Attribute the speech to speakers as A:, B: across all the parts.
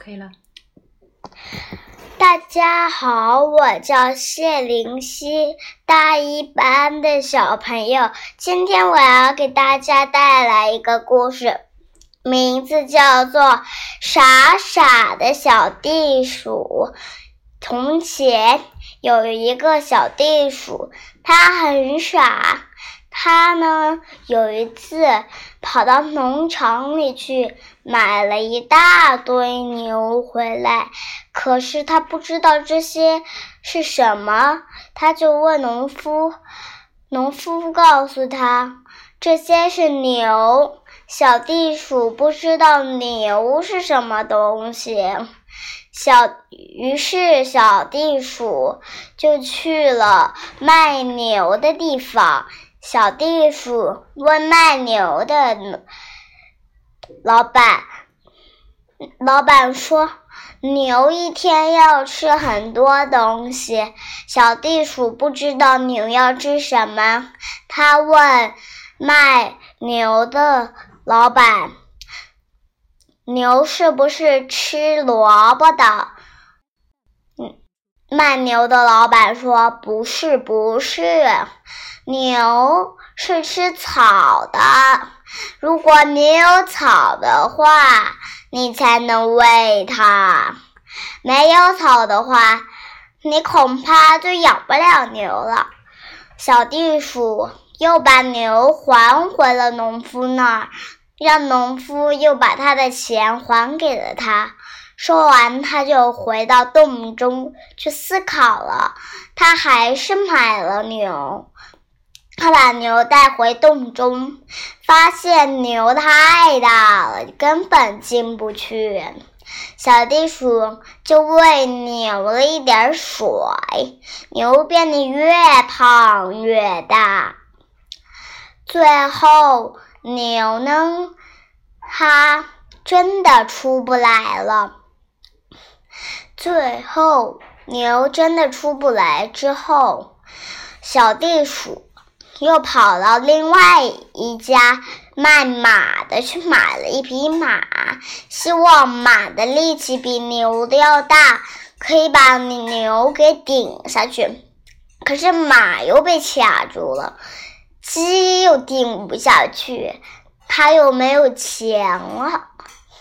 A: 可以了。
B: 大家好，我叫谢灵溪，大一班的小朋友。今天我要给大家带来一个故事，名字叫做《傻傻的小地鼠》。从前有一个小地鼠，它很傻。他呢，有一次跑到农场里去买了一大堆牛回来，可是他不知道这些是什么，他就问农夫，农夫告诉他这些是牛。小地鼠不知道牛是什么东西，小于是小地鼠就去了卖牛的地方。小地鼠问卖牛的老板：“老板说，牛一天要吃很多东西。”小地鼠不知道牛要吃什么，他问卖牛的老板：“牛是不是吃萝卜的？”卖牛的老板说：“不是，不是。”牛是吃草的，如果你有草的话，你才能喂它；没有草的话，你恐怕就养不了牛了。小地鼠又把牛还回了农夫那儿，让农夫又把他的钱还给了他。说完，他就回到洞中去思考了。他还是买了牛。他把牛带回洞中，发现牛太大了，根本进不去。小地鼠就喂牛了一点水，牛变得越胖越大。最后，牛呢，它真的出不来了。最后，牛真的出不来之后，小地鼠。又跑到另外一家卖马的去买了一匹马，希望马的力气比牛的要大，可以把牛给顶下去。可是马又被卡住了，鸡又顶不下去，他又没有钱了，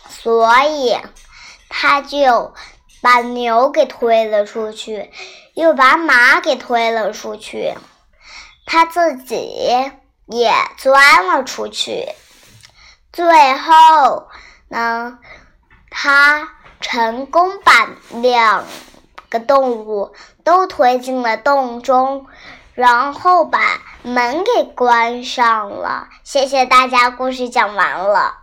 B: 所以他就把牛给推了出去，又把马给推了出去。他自己也钻了出去，最后呢，他成功把两个动物都推进了洞中，然后把门给关上了。谢谢大家，故事讲完了。